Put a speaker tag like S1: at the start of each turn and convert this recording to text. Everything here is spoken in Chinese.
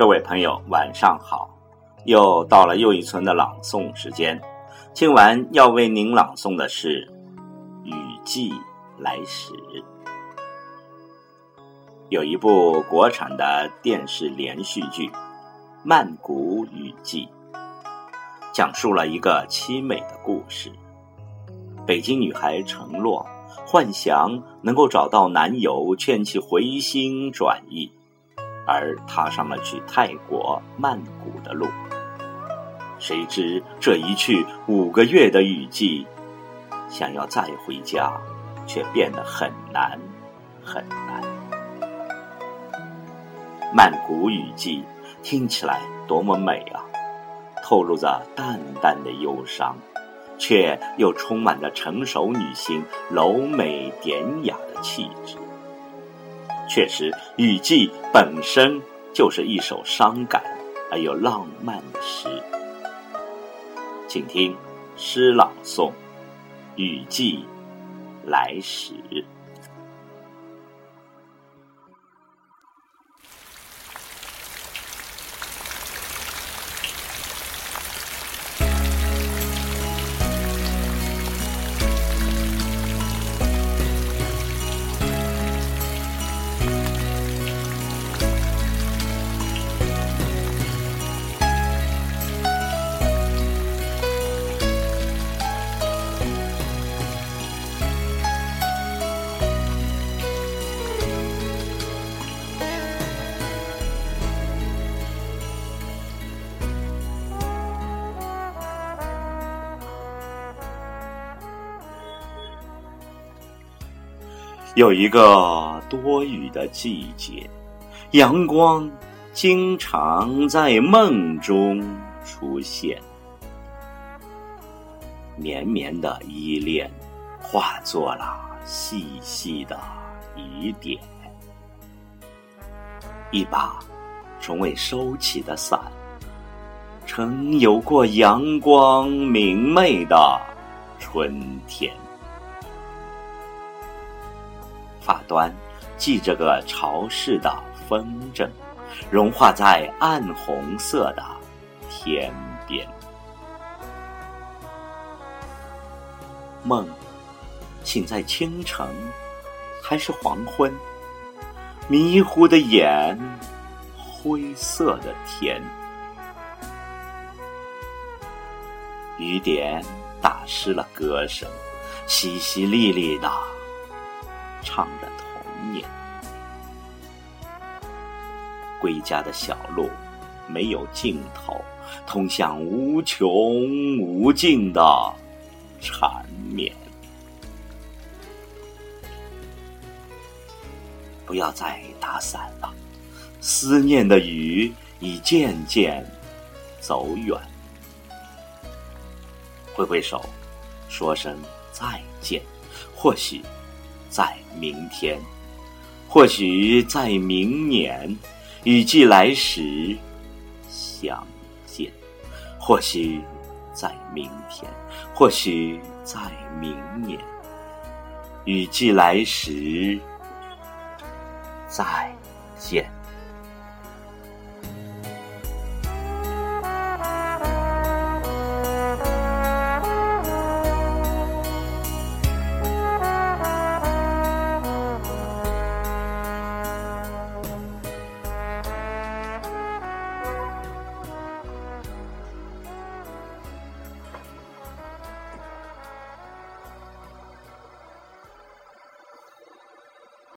S1: 各位朋友，晚上好！又到了又一村的朗诵时间。今晚要为您朗诵的是《雨季来时》。有一部国产的电视连续剧《曼谷雨季》，讲述了一个凄美的故事。北京女孩程洛幻想能够找到男友，劝其回心转意。而踏上了去泰国曼谷的路，谁知这一去五个月的雨季，想要再回家，却变得很难很难。曼谷雨季听起来多么美啊，透露着淡淡的忧伤，却又充满着成熟女性柔美典雅的气质。确实，雨季本身就是一首伤感而又浪漫的诗。请听诗朗诵《雨季来时》。有一个多雨的季节，阳光经常在梦中出现，绵绵的依恋化作了细细的雨点，一把从未收起的伞，曾有过阳光明媚的春天。发端系着个潮湿的风筝，融化在暗红色的天边。梦，醒在清晨，还是黄昏？迷糊的眼，灰色的天。雨点打湿了歌声，淅淅沥沥的。唱着童年，归家的小路没有尽头，通向无穷无尽的缠绵。不要再打伞了，思念的雨已渐渐走远。挥挥手，说声再见，或许。在明天，或许在明年，雨季来时相见；或许在明天，或许在明年，雨季来时再见。